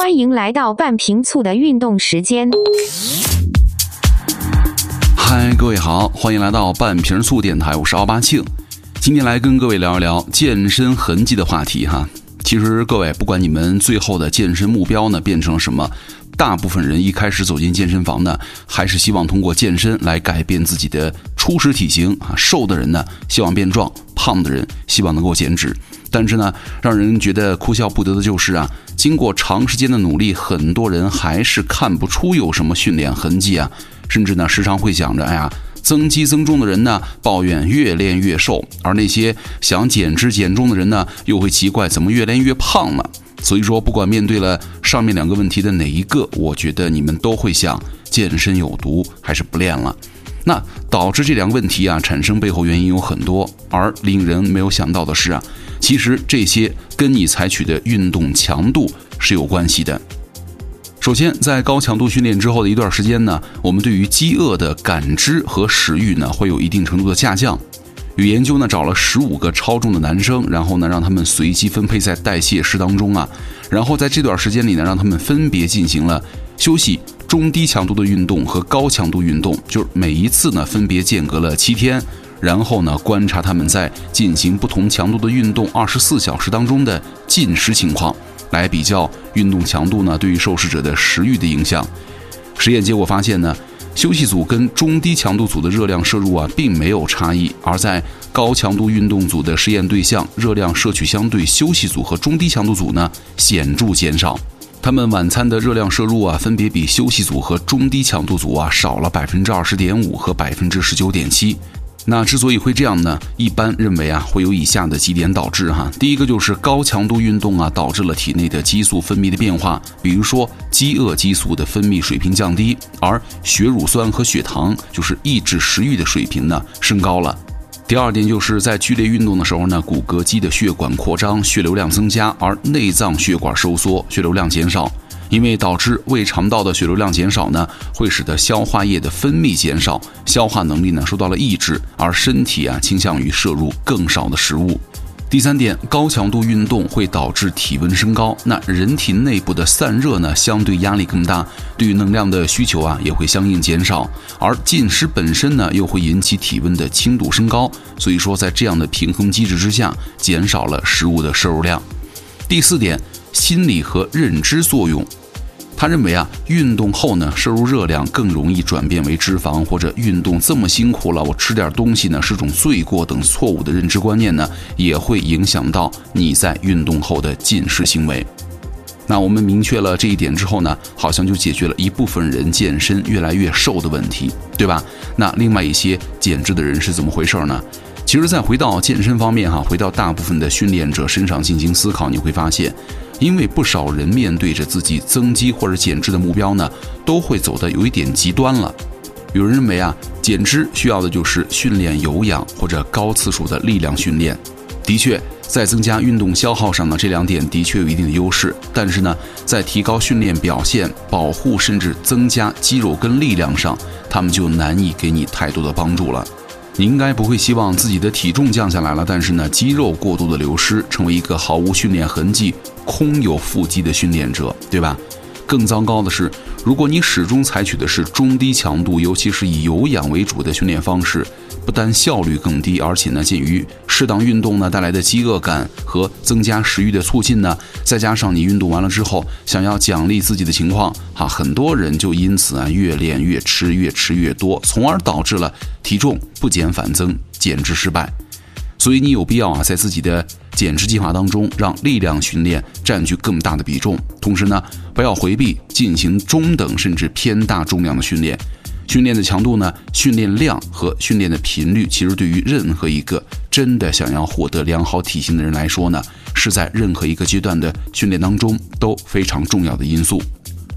欢迎来到半瓶醋的运动时间。嗨，各位好，欢迎来到半瓶醋电台，我是奥巴庆。今天来跟各位聊一聊健身痕迹的话题哈。其实各位，不管你们最后的健身目标呢变成了什么，大部分人一开始走进健身房呢，还是希望通过健身来改变自己的初始体型啊。瘦的人呢，希望变壮；胖的人希望能够减脂。但是呢，让人觉得哭笑不得的就是啊，经过长时间的努力，很多人还是看不出有什么训练痕迹啊。甚至呢，时常会想着，哎呀，增肌增重的人呢，抱怨越练越瘦；而那些想减脂减重的人呢，又会奇怪怎么越练越胖了。所以说，不管面对了上面两个问题的哪一个，我觉得你们都会想，健身有毒，还是不练了。那导致这两个问题啊产生背后原因有很多，而令人没有想到的是啊，其实这些跟你采取的运动强度是有关系的。首先，在高强度训练之后的一段时间呢，我们对于饥饿的感知和食欲呢，会有一定程度的下降。有研究呢，找了十五个超重的男生，然后呢，让他们随机分配在代谢室当中啊，然后在这段时间里呢，让他们分别进行了休息、中低强度的运动和高强度运动，就是每一次呢，分别间隔了七天，然后呢，观察他们在进行不同强度的运动二十四小时当中的进食情况。来比较运动强度呢对于受试者的食欲的影响。实验结果发现呢，休息组跟中低强度组的热量摄入啊并没有差异，而在高强度运动组的实验对象热量摄取相对休息组和中低强度组呢显著减少。他们晚餐的热量摄入啊分别比休息组和中低强度组啊少了百分之二十点五和百分之十九点七。那之所以会这样呢，一般认为啊，会有以下的几点导致哈。第一个就是高强度运动啊，导致了体内的激素分泌的变化，比如说饥饿激素的分泌水平降低，而血乳酸和血糖就是抑制食欲的水平呢升高了。第二点就是在剧烈运动的时候呢，骨骼肌的血管扩张，血流量增加，而内脏血管收缩，血流量减少。因为导致胃肠道的血流量减少呢，会使得消化液的分泌减少，消化能力呢受到了抑制，而身体啊倾向于摄入更少的食物。第三点，高强度运动会导致体温升高，那人体内部的散热呢相对压力更大，对于能量的需求啊也会相应减少，而进食本身呢又会引起体温的轻度升高，所以说在这样的平衡机制之下，减少了食物的摄入量。第四点，心理和认知作用。他认为啊，运动后呢，摄入热量更容易转变为脂肪，或者运动这么辛苦了，我吃点东西呢是种罪过等错误的认知观念呢，也会影响到你在运动后的进食行为。那我们明确了这一点之后呢，好像就解决了一部分人健身越来越瘦的问题，对吧？那另外一些减脂的人是怎么回事呢？其实再回到健身方面哈，回到大部分的训练者身上进行思考，你会发现。因为不少人面对着自己增肌或者减脂的目标呢，都会走的有一点极端了。有人认为啊，减脂需要的就是训练有氧或者高次数的力量训练。的确，在增加运动消耗上呢，这两点的确有一定的优势。但是呢，在提高训练表现、保护甚至增加肌肉跟力量上，他们就难以给你太多的帮助了。你应该不会希望自己的体重降下来了，但是呢，肌肉过度的流失，成为一个毫无训练痕迹、空有腹肌的训练者，对吧？更糟糕的是，如果你始终采取的是中低强度，尤其是以有氧为主的训练方式。不但效率更低，而且呢，鉴于适当运动呢带来的饥饿感和增加食欲的促进呢，再加上你运动完了之后想要奖励自己的情况，哈，很多人就因此啊越练越吃，越吃越多，从而导致了体重不减反增，减脂失败。所以你有必要啊，在自己的减脂计划当中，让力量训练占据更大的比重，同时呢，不要回避进行中等甚至偏大重量的训练。训练的强度呢？训练量和训练的频率，其实对于任何一个真的想要获得良好体型的人来说呢，是在任何一个阶段的训练当中都非常重要的因素。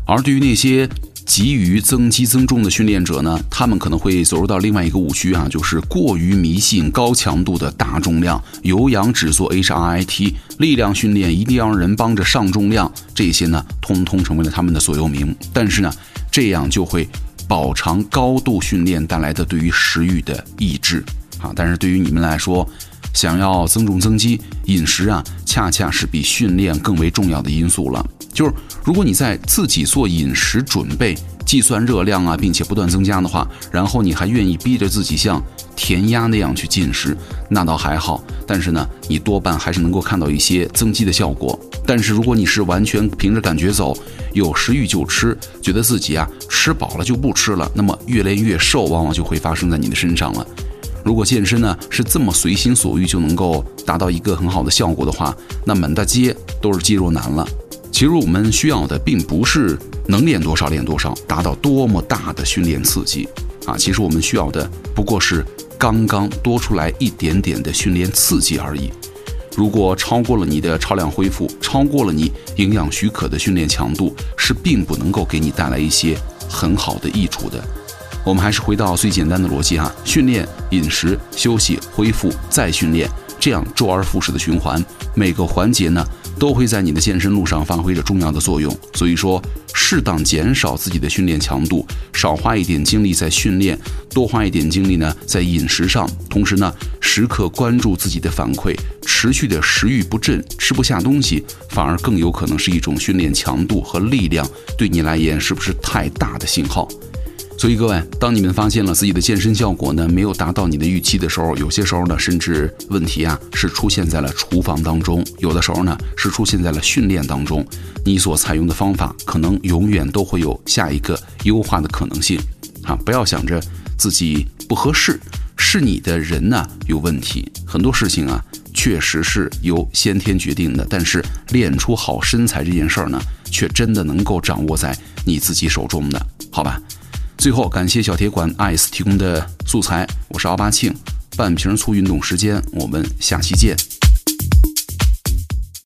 而对于那些急于增肌增重的训练者呢，他们可能会走入到另外一个误区啊，就是过于迷信高强度的大重量，有氧只做 HIIT，力量训练一定要让人帮着上重量，这些呢，通通成为了他们的座右铭。但是呢，这样就会。饱尝高度训练带来的对于食欲的抑制啊，但是对于你们来说，想要增重增肌，饮食啊，恰恰是比训练更为重要的因素了。就是如果你在自己做饮食准备、计算热量啊，并且不断增加的话，然后你还愿意逼着自己像填鸭那样去进食，那倒还好。但是呢，你多半还是能够看到一些增肌的效果。但是如果你是完全凭着感觉走，有食欲就吃，觉得自己啊吃饱了就不吃了，那么越练越瘦，往往就会发生在你的身上了。如果健身呢是这么随心所欲就能够达到一个很好的效果的话，那满大街都是肌肉男了。其实我们需要的并不是能练多少练多少，达到多么大的训练刺激啊！其实我们需要的不过是刚刚多出来一点点的训练刺激而已。如果超过了你的超量恢复，超过了你营养许可的训练强度，是并不能够给你带来一些很好的益处的。我们还是回到最简单的逻辑哈，训练、饮食、休息、恢复、再训练，这样周而复始的循环，每个环节呢都会在你的健身路上发挥着重要的作用。所以说，适当减少自己的训练强度，少花一点精力在训练，多花一点精力呢在饮食上，同时呢时刻关注自己的反馈，持续的食欲不振、吃不下东西，反而更有可能是一种训练强度和力量对你来言是不是太大的信号。所以各位，当你们发现了自己的健身效果呢没有达到你的预期的时候，有些时候呢，甚至问题啊是出现在了厨房当中，有的时候呢是出现在了训练当中，你所采用的方法可能永远都会有下一个优化的可能性啊！不要想着自己不合适，是你的人呢有问题。很多事情啊，确实是由先天决定的，但是练出好身材这件事儿呢，却真的能够掌握在你自己手中的，好吧？最后，感谢小铁管 ice 提供的素材，我是奥巴庆，半瓶醋运动时间，我们下期见。